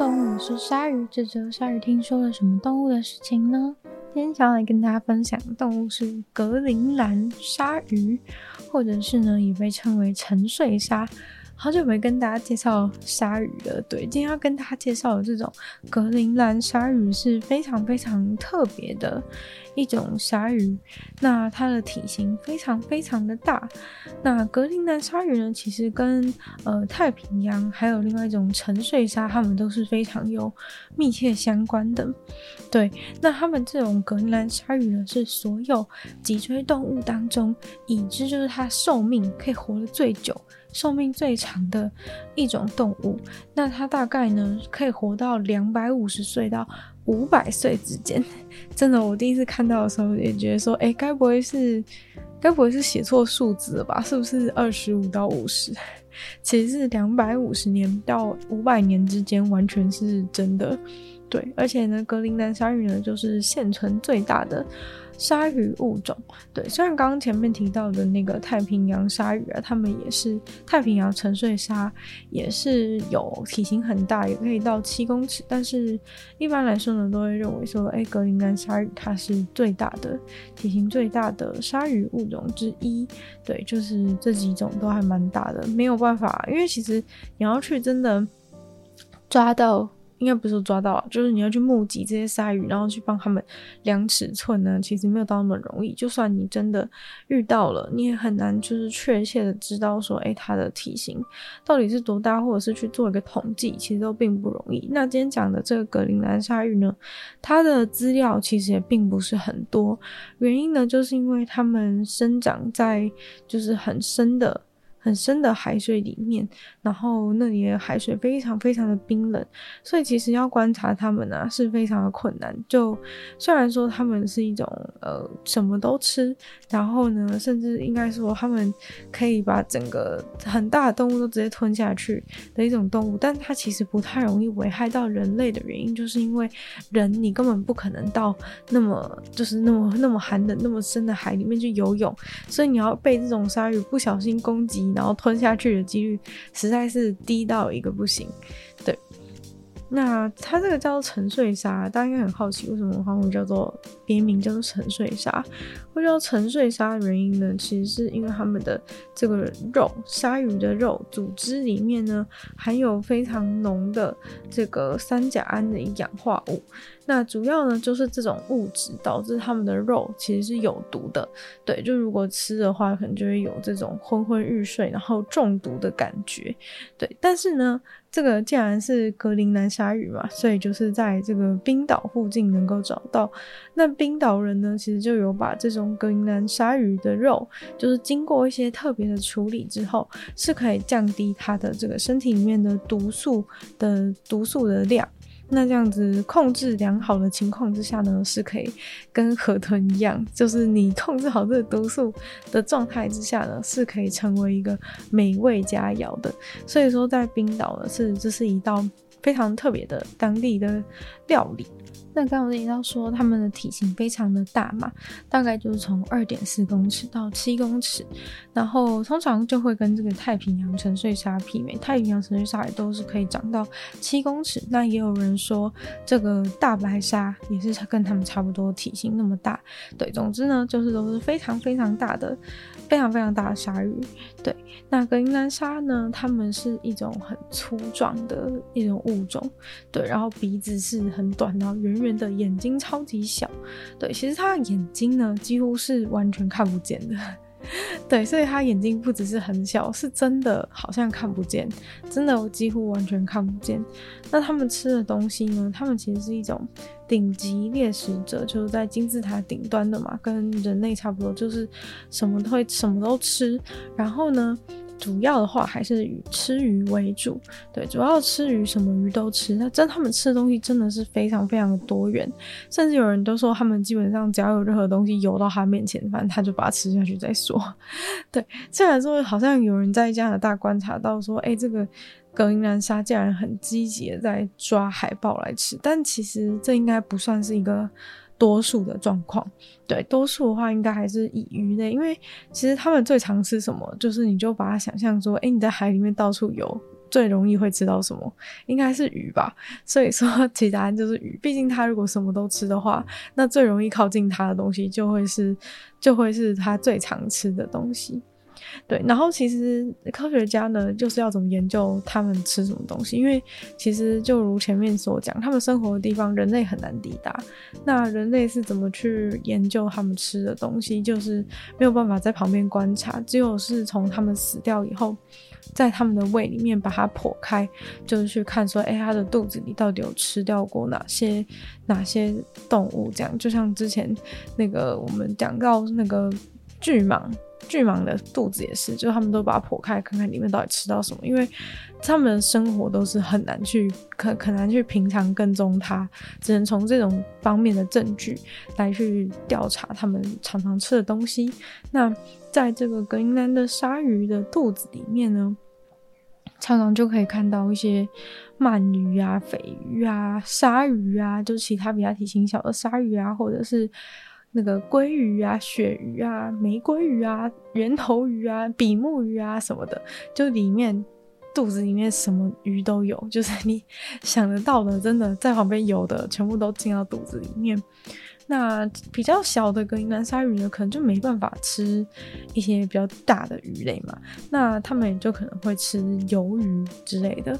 动物，我是鲨鱼。这周鲨鱼听说了什么动物的事情呢？今天想要来跟大家分享的动物是格陵兰鲨鱼，或者是呢也被称为沉睡鲨。好久没跟大家介绍鲨鱼了，对，今天要跟大家介绍的这种格陵兰鲨鱼是非常非常特别的一种鲨鱼，那它的体型非常非常的大。那格陵兰鲨鱼呢，其实跟呃太平洋还有另外一种沉睡鲨，它们都是非常有密切相关的。对，那它们这种格陵兰鲨鱼呢，是所有脊椎动物当中，已知就是它寿命可以活得最久。寿命最长的一种动物，那它大概呢可以活到两百五十岁到五百岁之间。真的，我第一次看到的时候也觉得说，哎、欸，该不会是，该不会是写错数字了吧？是不是二十五到五十？其实是两百五十年到五百年之间，完全是真的。对，而且呢，格陵兰鲨鱼呢就是现存最大的。鲨鱼物种，对，虽然刚刚前面提到的那个太平洋鲨鱼啊，它们也是太平洋沉睡鲨，也是有体型很大，也可以到七公尺，但是一般来说呢，都会认为说，哎、格陵兰鲨鱼它是最大的，体型最大的鲨鱼物种之一，对，就是这几种都还蛮大的，没有办法，因为其实你要去真的抓到。应该不是抓到，就是你要去目击这些鲨鱼，然后去帮他们量尺寸呢，其实没有到那么容易。就算你真的遇到了，你也很难就是确切的知道说，诶，它的体型到底是多大，或者是去做一个统计，其实都并不容易。那今天讲的这个格陵兰鲨鱼呢，它的资料其实也并不是很多，原因呢，就是因为它们生长在就是很深的。很深的海水里面，然后那里的海水非常非常的冰冷，所以其实要观察它们啊是非常的困难。就虽然说它们是一种呃什么都吃，然后呢，甚至应该说它们可以把整个很大的动物都直接吞下去的一种动物，但它其实不太容易危害到人类的原因，就是因为人你根本不可能到那么就是那么那么寒冷那么深的海里面去游泳，所以你要被这种鲨鱼不小心攻击。然后吞下去的几率实在是低到一个不行，对。那它这个叫做沉睡鲨，大家应该很好奇为什么它会叫做别名叫做沉睡鲨。会叫沉睡鲨的原因呢，其实是因为它们的这个肉，鲨鱼的肉组织里面呢含有非常浓的这个三甲胺的氧化物。那主要呢就是这种物质导致它们的肉其实是有毒的。对，就如果吃的话，可能就会有这种昏昏欲睡，然后中毒的感觉。对，但是呢。这个既然是格陵兰鲨鱼嘛，所以就是在这个冰岛附近能够找到。那冰岛人呢，其实就有把这种格陵兰鲨鱼的肉，就是经过一些特别的处理之后，是可以降低它的这个身体里面的毒素的毒素的量。那这样子控制良好的情况之下呢，是可以跟河豚一样，就是你控制好这个毒素的状态之下呢，是可以成为一个美味佳肴的。所以说，在冰岛呢，是这是一道非常特别的当地的料理。那刚刚提到说，它们的体型非常的大嘛，大概就是从二点四公尺到七公尺，然后通常就会跟这个太平洋沉睡鲨媲美。太平洋沉睡鲨也都是可以长到七公尺，那也有人说这个大白鲨也是跟它们差不多体型那么大。对，总之呢，就是都是非常非常大的，非常非常大的鲨鱼。对，那格陵兰鲨呢，它们是一种很粗壮的一种物种。对，然后鼻子是很短，然后圆。圆的眼睛超级小，对，其实它的眼睛呢几乎是完全看不见的，对，所以他眼睛不只是很小，是真的好像看不见，真的我几乎完全看不见。那他们吃的东西呢？他们其实是一种顶级猎食者，就是在金字塔顶端的嘛，跟人类差不多，就是什么都会，什么都吃。然后呢，主要的话还是以吃鱼为主，对，主要吃鱼，什么鱼都吃。那真他们吃的东西真的是非常非常的多元，甚至有人都说他们基本上只要有任何东西游到他面前，反正他就把它吃下去再说。对，虽然说好像有人在加拿大观察到说，哎，这个格陵兰鲨竟然很积极的在抓海豹来吃，但其实这应该不算是一个。多数的状况，对，多数的话应该还是以鱼类，因为其实他们最常吃什么，就是你就把它想象说，哎、你在海里面到处游，最容易会吃到什么？应该是鱼吧。所以说，其答案就是鱼。毕竟它如果什么都吃的话，那最容易靠近它的东西就会是，就会是它最常吃的东西。对，然后其实科学家呢，就是要怎么研究他们吃什么东西，因为其实就如前面所讲，他们生活的地方人类很难抵达。那人类是怎么去研究他们吃的东西？就是没有办法在旁边观察，只有是从他们死掉以后，在他们的胃里面把它剖开，就是去看说，哎，他的肚子里到底有吃掉过哪些哪些动物？这样，就像之前那个我们讲到那个巨蟒。巨蟒的肚子也是，就他们都把它剖开，看看里面到底吃到什么。因为他们的生活都是很难去，可很难去平常跟踪它，只能从这种方面的证据来去调查他们常常吃的东西。那在这个格陵兰的鲨鱼的肚子里面呢，常常就可以看到一些鳗鱼啊、鲱鱼啊、鲨鱼啊，就是其他比较体型小的鲨鱼啊，或者是。那个鲑鱼啊、鳕鱼啊、玫瑰鱼啊、圆头鱼啊、比目鱼啊什么的，就里面肚子里面什么鱼都有，就是你 想得到的，真的在旁边游的，全部都进到肚子里面。那比较小的格陵兰鲨鱼呢，可能就没办法吃一些比较大的鱼类嘛，那他们也就可能会吃鱿鱼之类的。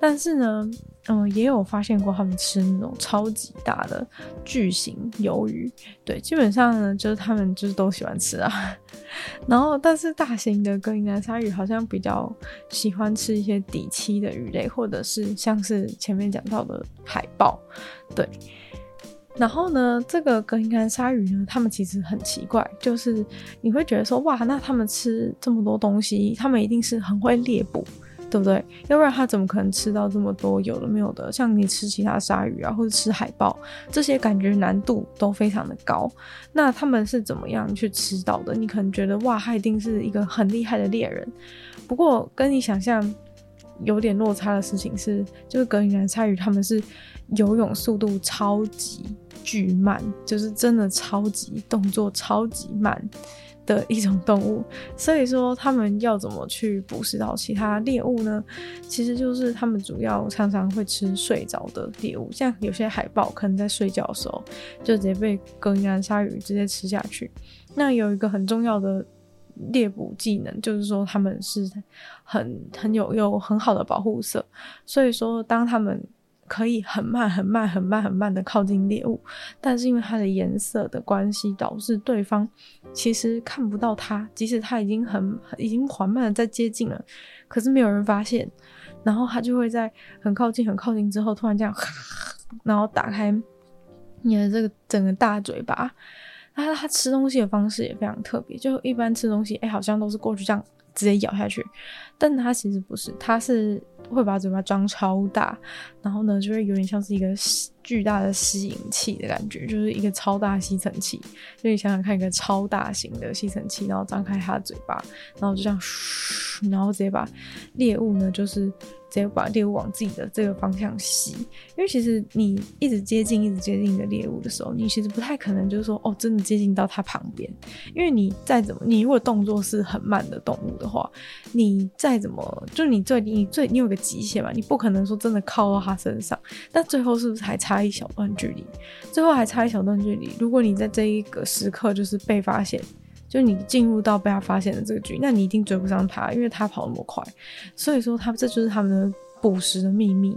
但是呢，嗯，也有发现过他们吃那种超级大的巨型鱿鱼。对，基本上呢，就是他们就是都喜欢吃啊。然后，但是大型的格陵兰鲨鱼好像比较喜欢吃一些底栖的鱼类，或者是像是前面讲到的海豹。对。然后呢，这个格陵兰鲨鱼呢，他们其实很奇怪，就是你会觉得说，哇，那他们吃这么多东西，他们一定是很会猎捕，对不对？要不然他怎么可能吃到这么多有的没有的？像你吃其他鲨鱼啊，或者吃海豹，这些感觉难度都非常的高。那他们是怎么样去吃到的？你可能觉得，哇，他一定是一个很厉害的猎人。不过跟你想象有点落差的事情是，就是格陵兰鲨鱼他们是游泳速度超级。巨慢，就是真的超级动作超级慢的一种动物，所以说他们要怎么去捕食到其他猎物呢？其实就是他们主要常常会吃睡着的猎物，像有些海豹可能在睡觉的时候就直接被格陵兰鲨鱼直接吃下去。那有一个很重要的猎捕技能，就是说他们是很很有有很好的保护色，所以说当他们可以很慢、很慢、很慢、很慢的靠近猎物，但是因为它的颜色的关系，导致对方其实看不到它，即使它已经很、已经缓慢的在接近了，可是没有人发现，然后它就会在很靠近、很靠近之后，突然这样，然后打开你的这个整个大嘴巴。它它吃东西的方式也非常特别，就一般吃东西，哎，好像都是过去这样直接咬下去，但它其实不是，它是。会把嘴巴张超大，然后呢，就会有点像是一个巨大的吸引器的感觉，就是一个超大吸尘器。所以想想看，一个超大型的吸尘器，然后张开它的嘴巴，然后就这样，然后直接把猎物呢，就是。直接把猎物往自己的这个方向吸，因为其实你一直接近、一直接近你的猎物的时候，你其实不太可能就是说哦，真的接近到它旁边。因为你再怎么，你如果动作是很慢的动物的话，你再怎么，就你最你最你有个极限嘛，你不可能说真的靠到它身上。但最后是不是还差一小段距离？最后还差一小段距离。如果你在这一个时刻就是被发现。就你进入到被他发现的这个局，那你一定追不上他，因为他跑那么快。所以说，他这就是他们的捕食的秘密，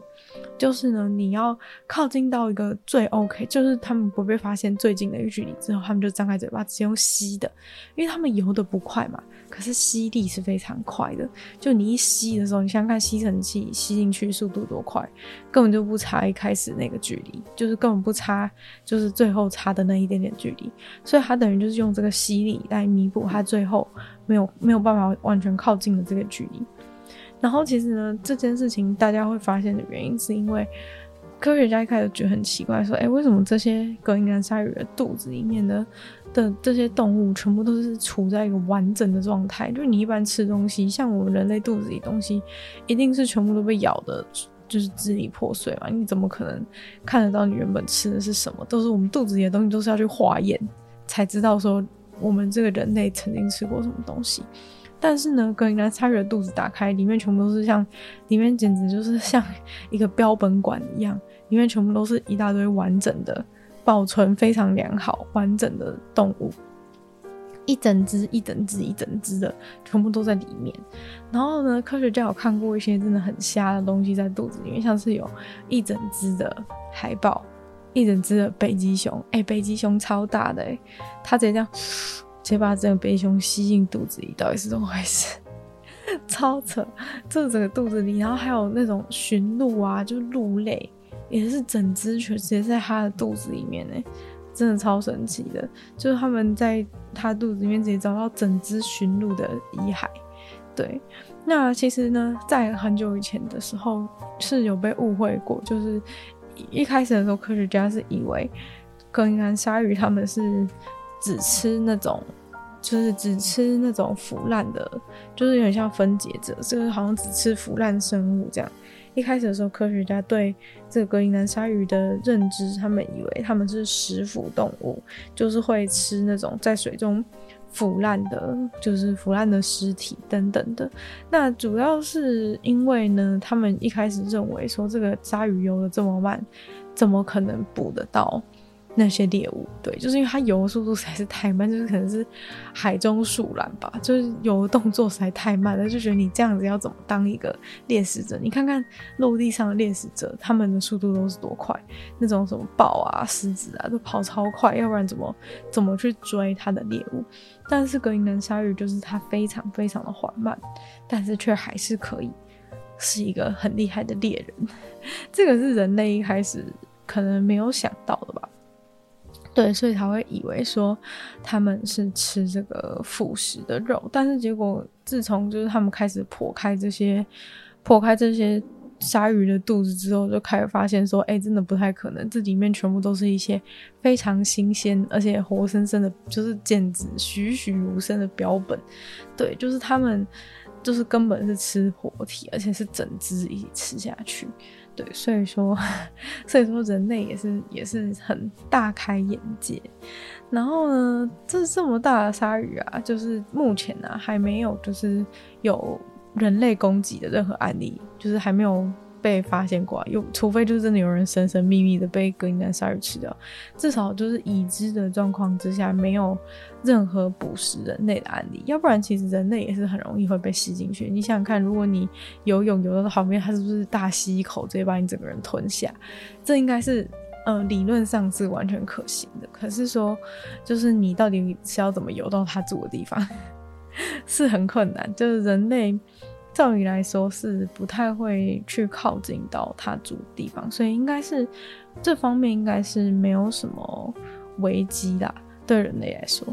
就是呢，你要靠近到一个最 OK，就是他们不被发现最近的一个距离之后，他们就张开嘴巴直接用吸的，因为他们游的不快嘛。可是吸力是非常快的，就你一吸的时候，你想想看吸尘器吸进去速度多快，根本就不差一开始那个距离，就是根本不差，就是最后差的那一点点距离，所以它等于就是用这个吸力来弥补它最后没有没有办法完全靠近的这个距离。然后其实呢，这件事情大家会发现的原因是因为。科学家一开始觉得很奇怪，说：“哎，为什么这些格陵兰鲨鱼的肚子里面的的这些动物全部都是处在一个完整的状态？就你一般吃东西，像我们人类肚子里东西，一定是全部都被咬的，就是支离破碎嘛？你怎么可能看得到你原本吃的是什么？都是我们肚子里的东西，都是要去化验才知道说我们这个人类曾经吃过什么东西。”但是呢，格陵兰鲨鱼的肚子打开，里面全部都是像，里面简直就是像一个标本馆一样，里面全部都是一大堆完整的、保存非常良好、完整的动物，一整只、一整只、一整只的，全部都在里面。然后呢，科学家有看过一些真的很瞎的东西在肚子里面，像是有一整只的海豹。一整只的北极熊，哎、北极熊超大的、欸，它直接这样，直接把整个北极熊吸进肚子里，到底是怎么回事？超扯，这整个肚子里，然后还有那种驯鹿啊，就鹿类，也是整只全直接在它的肚子里面、欸，哎，真的超神奇的，就是他们在它肚子里面直接找到整只驯鹿的遗骸。对，那其实呢，在很久以前的时候是有被误会过，就是。一开始的时候，科学家是以为格陵兰鲨鱼他们是只吃那种，就是只吃那种腐烂的，就是有点像分解者，就是好像只吃腐烂生物这样。一开始的时候，科学家对这个格陵兰鲨鱼的认知，他们以为他们是食腐动物，就是会吃那种在水中。腐烂的，就是腐烂的尸体等等的。那主要是因为呢，他们一开始认为说，这个鲨鱼游得这么慢，怎么可能捕得到？那些猎物，对，就是因为它游的速度实在是太慢，就是可能是海中树懒吧，就是游的动作实在太慢了，就觉得你这样子要怎么当一个猎食者？你看看陆地上的猎食者，他们的速度都是多快，那种什么豹啊、狮子啊，都跑超快，要不然怎么怎么去追它的猎物？但是格陵兰鲨鱼就是它非常非常的缓慢，但是却还是可以是一个很厉害的猎人，这个是人类一开始可能没有想到的吧。对，所以才会以为说他们是吃这个腐食的肉，但是结果自从就是他们开始剖开这些剖开这些鲨鱼的肚子之后，就开始发现说，哎，真的不太可能，这里面全部都是一些非常新鲜而且活生生的，就是简直栩栩如生的标本。对，就是他们就是根本是吃活体，而且是整只一起吃下去。对，所以说，所以说人类也是也是很大开眼界。然后呢，这这么大的鲨鱼啊，就是目前呢、还没有就是有人类攻击的任何案例，就是还没有。被发现过，有除非就是真的有人神神秘秘的被格陵兰鲨鱼吃掉，至少就是已知的状况之下，没有任何捕食人类的案例。要不然，其实人类也是很容易会被吸进去。你想想看，如果你游泳游到旁边，它是不是大吸一口，直接把你整个人吞下？这应该是呃理论上是完全可行的。可是说，就是你到底是要怎么游到它住的地方，是很困难。就是人类。照理来说是不太会去靠近到他住的地方，所以应该是这方面应该是没有什么危机啦。对人类来说，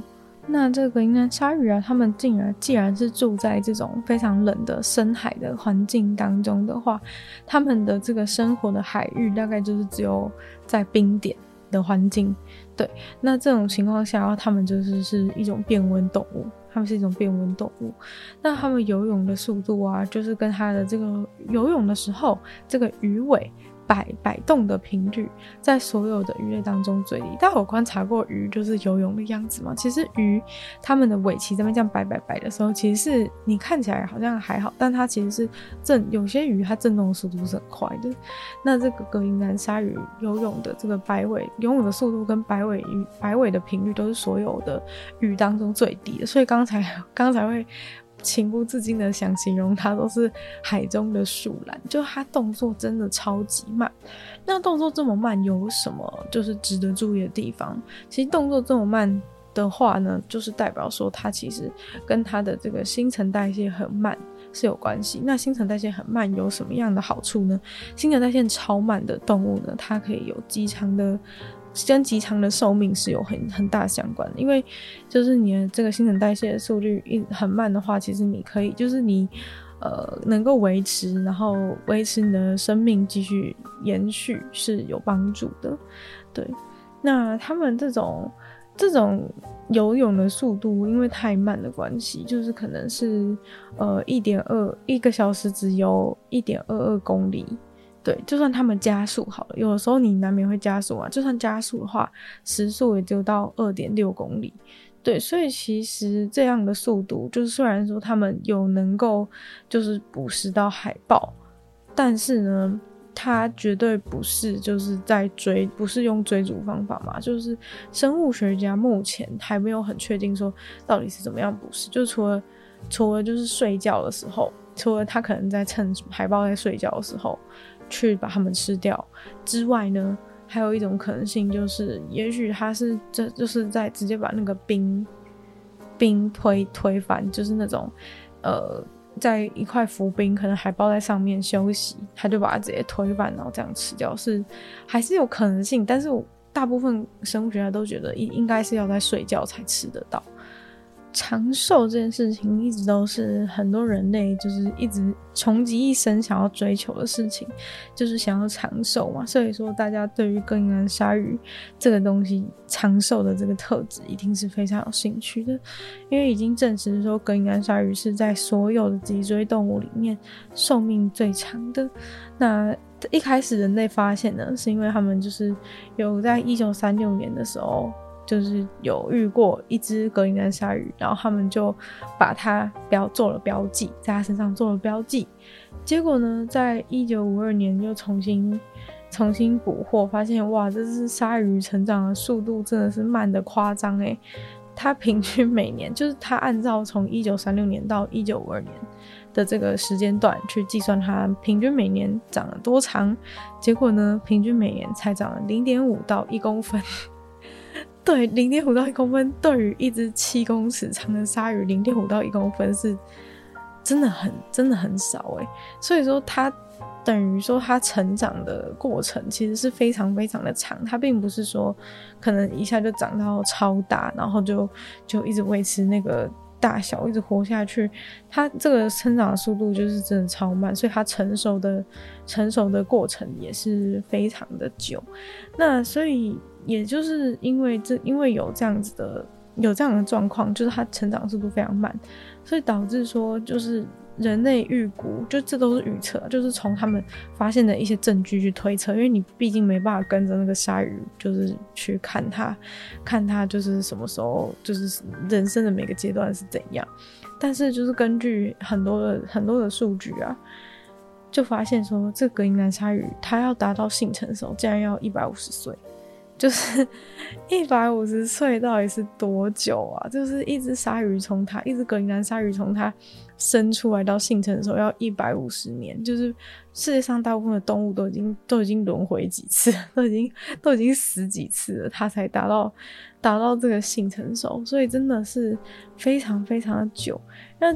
那这个应该鲨鱼啊，他们竟然既然是住在这种非常冷的深海的环境当中的话，他们的这个生活的海域大概就是只有在冰点的环境。对，那这种情况下，他们就是是一种变温动物。它们是一种变温动物，那它们游泳的速度啊，就是跟它的这个游泳的时候，这个鱼尾。摆摆动的频率在所有的鱼类当中最低。大家有观察过鱼就是游泳的样子吗？其实鱼它们的尾鳍这边这样摆摆摆的时候，其实是你看起来好像还好，但它其实是震。有些鱼它震动的速度是很快的。那这个格陵兰鲨鱼游泳的这个摆尾游泳的速度跟摆尾鱼摆尾的频率都是所有的鱼当中最低的。所以刚才刚才会。情不自禁的想形容它，都是海中的树懒，就它动作真的超级慢。那动作这么慢，有什么就是值得注意的地方？其实动作这么慢的话呢，就是代表说它其实跟它的这个新陈代谢很慢是有关系。那新陈代谢很慢有什么样的好处呢？新陈代谢超慢的动物呢，它可以有极长的。跟极长的寿命是有很很大相关的，因为就是你的这个新陈代谢的速率一很慢的话，其实你可以就是你呃能够维持，然后维持你的生命继续延续是有帮助的。对，那他们这种这种游泳的速度，因为太慢的关系，就是可能是呃一点二一个小时只游一点二二公里。对，就算他们加速好了，有的时候你难免会加速啊。就算加速的话，时速也就到二点六公里。对，所以其实这样的速度，就是虽然说他们有能够就是捕食到海豹，但是呢，它绝对不是就是在追，不是用追逐方法嘛，就是生物学家目前还没有很确定说到底是怎么样捕食，就除了除了就是睡觉的时候，除了他可能在趁海豹在睡觉的时候去把它们吃掉之外呢。还有一种可能性就是，也许他是这就是在直接把那个冰冰推推翻，就是那种呃，在一块浮冰，可能海豹在上面休息，他就把它直接推翻，然后这样吃掉，是还是有可能性。但是大部分生物学家都觉得应应该是要在睡觉才吃得到。长寿这件事情一直都是很多人类就是一直穷极一生想要追求的事情，就是想要长寿嘛。所以说，大家对于格陵兰鲨鱼这个东西长寿的这个特质一定是非常有兴趣的，因为已经证实说格陵兰鲨鱼是在所有的脊椎动物里面寿命最长的。那一开始人类发现呢，是因为他们就是有在一九三六年的时候。就是有遇过一只格陵兰鲨鱼，然后他们就把它标做了标记，在它身上做了标记。结果呢，在一九五二年又重新重新捕获，发现哇，这只鲨鱼成长的速度真的是慢得夸张诶。它平均每年就是它按照从一九三六年到一九五二年的这个时间段去计算，它平均每年长了多长？结果呢，平均每年才长了零点五到一公分。对，零点五到一公分，对于一只七公尺长的鲨鱼，零点五到一公分是真的很真的很少诶。所以说，它等于说它成长的过程其实是非常非常的长，它并不是说可能一下就长到超大，然后就就一直维持那个大小，一直活下去。它这个生长的速度就是真的超慢，所以它成熟的成熟的过程也是非常的久。那所以。也就是因为这，因为有这样子的，有这样的状况，就是它成长速度非常慢，所以导致说，就是人类预估，就这都是预测，就是从他们发现的一些证据去推测，因为你毕竟没办法跟着那个鲨鱼，就是去看它，看它就是什么时候，就是人生的每个阶段是怎样，但是就是根据很多的很多的数据啊，就发现说，这个格陵兰鲨鱼它要达到性成熟，竟然要一百五十岁。就是一百五十岁到底是多久啊？就是一只鲨鱼从它，一只格陵兰鲨鱼从它生出来到性成熟要一百五十年，就是世界上大部分的动物都已经都已经轮回几次，都已经都已经死几次了，它才达到达到这个性成熟，所以真的是非常非常的久。那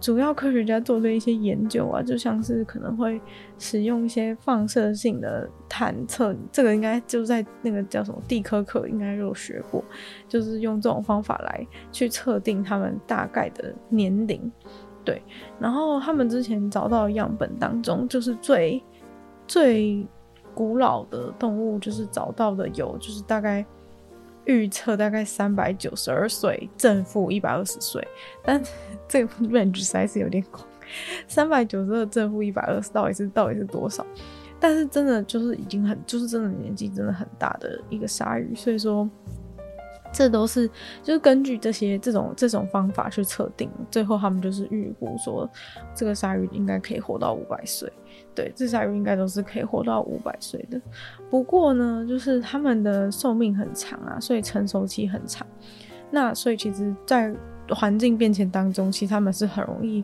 主要科学家做的一些研究啊，就像是可能会使用一些放射性的探测，这个应该就在那个叫什么地科课应该有学过，就是用这种方法来去测定他们大概的年龄。对，然后他们之前找到的样本当中，就是最最古老的动物，就是找到的有，就是大概。预测大概三百九十二岁，正负一百二十岁，但 这个 range 实在是有点广。三百九十二正负一百二十，到底是到底是多少？但是真的就是已经很，就是真的年纪真的很大的一个鲨鱼，所以说这都是就是根据这些这种这种方法去测定，最后他们就是预估说这个鲨鱼应该可以活到五百岁。对，这鲨鱼应该都是可以活到五百岁的。不过呢，就是它们的寿命很长啊，所以成熟期很长。那所以其实，在环境变迁当中，其实它们是很容易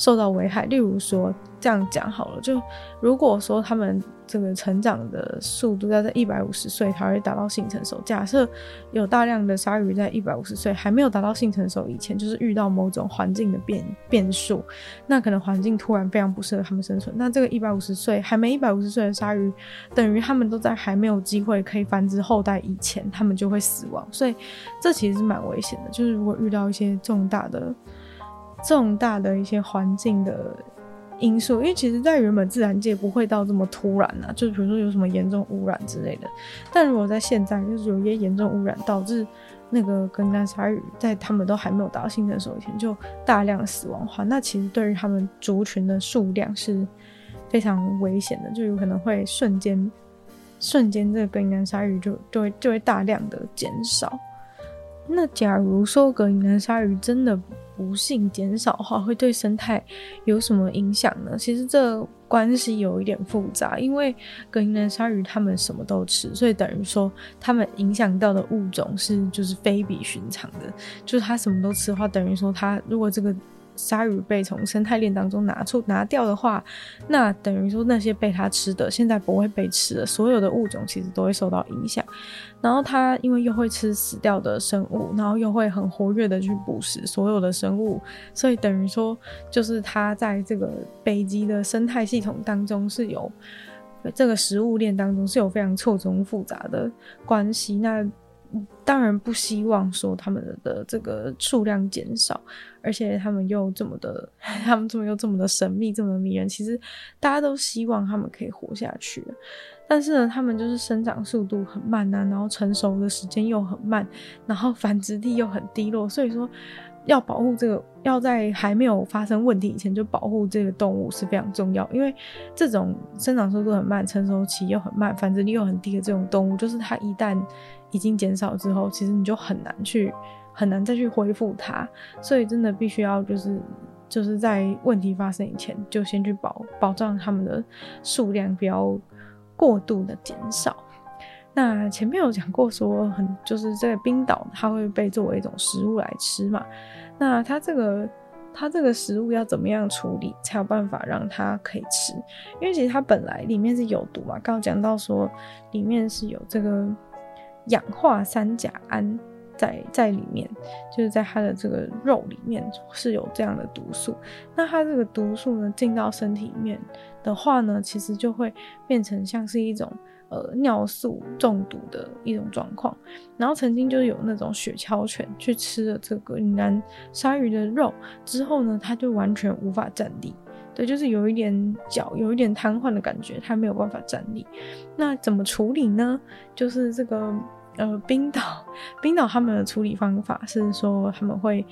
受到危害。例如说，这样讲好了，就如果说他们。这个成长的速度要在一百五十岁才会达到性成熟。假设有大量的鲨鱼在一百五十岁还没有达到性成熟以前，就是遇到某种环境的变变数，那可能环境突然非常不适合他们生存。那这个一百五十岁还没一百五十岁的鲨鱼，等于他们都在还没有机会可以繁殖后代以前，他们就会死亡。所以这其实是蛮危险的。就是如果遇到一些重大的、重大的一些环境的。因素，因为其实，在原本自然界不会到这么突然啊，就比如说有什么严重污染之类的。但如果在现在，就是有一些严重污染，导致那个格陵兰鲨鱼在他们都还没有达到性成熟以前就大量死亡的话，那其实对于他们族群的数量是非常危险的，就有可能会瞬间瞬间这个格陵兰鲨鱼就就会就会大量的减少。那假如说格陵兰鲨鱼真的毒性减少的话，会对生态有什么影响呢？其实这关系有一点复杂，因为格陵兰鲨鱼它们什么都吃，所以等于说它们影响到的物种是就是非比寻常的，就是它什么都吃的话，等于说它如果这个。鲨鱼被从生态链当中拿出拿掉的话，那等于说那些被它吃的现在不会被吃了，所有的物种其实都会受到影响。然后它因为又会吃死掉的生物，然后又会很活跃的去捕食所有的生物，所以等于说就是它在这个北极的生态系统当中是有这个食物链当中是有非常错综复杂的关系。那当然不希望说他们的这个数量减少，而且他们又这么的，他们这么又这么的神秘，这么的迷人。其实大家都希望他们可以活下去，但是呢，他们就是生长速度很慢啊，然后成熟的时间又很慢，然后繁殖力又很低落，所以说。要保护这个，要在还没有发生问题以前就保护这个动物是非常重要。因为这种生长速度很慢、成熟期又很慢、繁殖力又很低的这种动物，就是它一旦已经减少之后，其实你就很难去、很难再去恢复它。所以真的必须要就是就是在问题发生以前，就先去保保障它们的数量不要过度的减少。那前面有讲过，说很就是这个冰岛，它会被作为一种食物来吃嘛。那它这个它这个食物要怎么样处理，才有办法让它可以吃？因为其实它本来里面是有毒嘛，刚刚讲到说里面是有这个氧化三甲胺在在里面，就是在它的这个肉里面是有这样的毒素。那它这个毒素呢，进到身体里面的话呢，其实就会变成像是一种。呃，尿素中毒的一种状况，然后曾经就有那种雪橇犬去吃了这个云南鲨鱼的肉之后呢，它就完全无法站立，对，就是有一点脚有一点瘫痪的感觉，它没有办法站立。那怎么处理呢？就是这个呃，冰岛，冰岛他们的处理方法是说他们会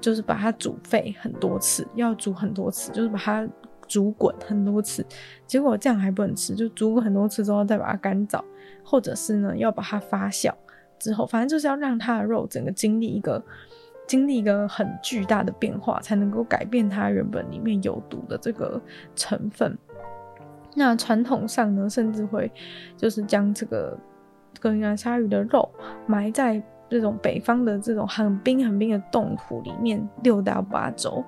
就是把它煮沸很多次，要煮很多次，就是把它。煮滚很多次，结果这样还不能吃，就煮过很多次之后再把它干燥，或者是呢要把它发酵之后，反正就是要让它的肉整个经历一个经历一个很巨大的变化，才能够改变它原本里面有毒的这个成分。那传统上呢，甚至会就是将这个格陵兰鲨鱼的肉埋在。这种北方的这种很冰很冰的冻土里面六到八周，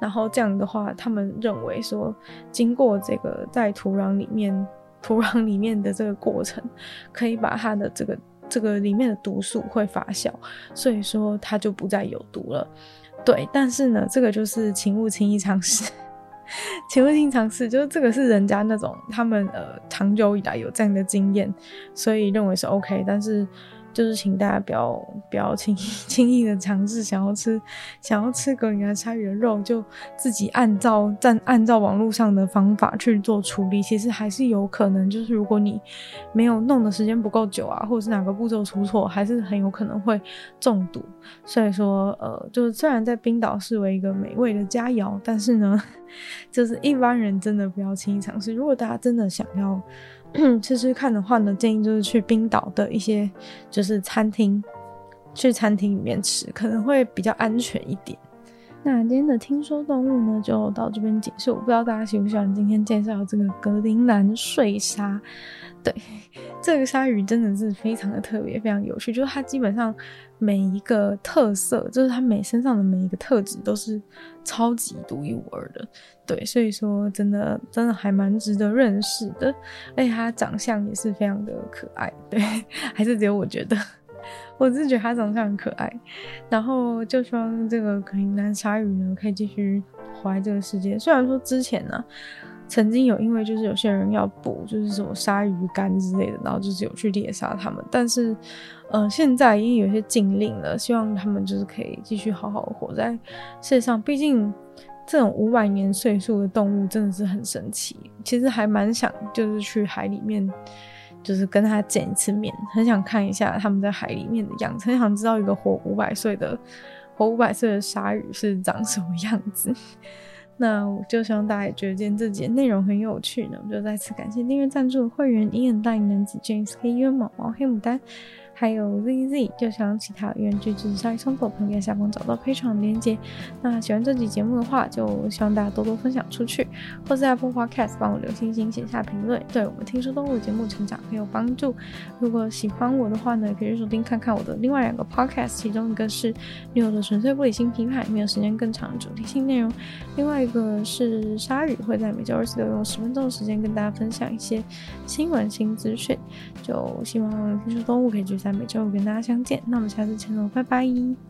然后这样的话，他们认为说，经过这个在土壤里面土壤里面的这个过程，可以把它的这个这个里面的毒素会发酵，所以说它就不再有毒了。对，但是呢，这个就是请勿轻易尝试，请勿轻易尝试，就是这个是人家那种他们呃长久以来有这样的经验，所以认为是 OK，但是。就是请大家不要不要轻易 轻易的尝试想要吃想要吃格陵兰鲨鱼的肉，就自己按照按按照网络上的方法去做处理，其实还是有可能，就是如果你没有弄的时间不够久啊，或者是哪个步骤出错，还是很有可能会中毒。所以说，呃，就是虽然在冰岛视为一个美味的佳肴，但是呢，就是一般人真的不要轻易尝试。如果大家真的想要。吃吃看的话呢，建议就是去冰岛的一些就是餐厅，去餐厅里面吃可能会比较安全一点。那今天的听说动物呢，就到这边结束。我不知道大家喜不喜欢今天介绍这个格陵兰睡鲨。对，这个鲨鱼真的是非常的特别，非常有趣。就是它基本上每一个特色，就是它每身上的每一个特质都是超级独一无二的。对，所以说真的真的还蛮值得认识的。而且它长相也是非常的可爱。对，还是只有我觉得，我是觉得它长相很可爱。然后就希望这个格陵兰鲨鱼呢，可以继续活在这个世界。虽然说之前呢、曾经有，因为就是有些人要捕，就是什么鲨鱼干之类的，然后就是有去猎杀他们。但是，呃，现在已经有些禁令了，希望他们就是可以继续好好活在世界上。毕竟，这种五百年岁数的动物真的是很神奇。其实还蛮想就是去海里面，就是跟他见一次面，很想看一下他们在海里面的样子，很想知道一个活五百岁的活五百岁的鲨鱼是长什么样子。那我就希望大家也觉得今天这集内容很有趣呢，我就再次感谢订阅赞助的会员伊恩大眼男子 James 黑渊毛毛黑牡丹，还有 ZZ，就像其他原句子鲨鱼创作朋友在下方找到 Patreon 的连接。那喜欢这集节目的话，就希望大家多多分享出去，或在 Apple Podcast 帮我留星星、写下评论，对我们听说动物节目成长很有帮助。如果喜欢我的话呢，可以收听看看我的另外两个 Podcast，其中一个是女友的纯粹不理性批判，没有时间更长的主题性内容；另外一个是鲨鱼，会在每周二、四、六用十分钟的时间跟大家分享一些新闻新资讯。就希望听说动物可以就每周五跟大家相见。那我们下次见喽，拜拜。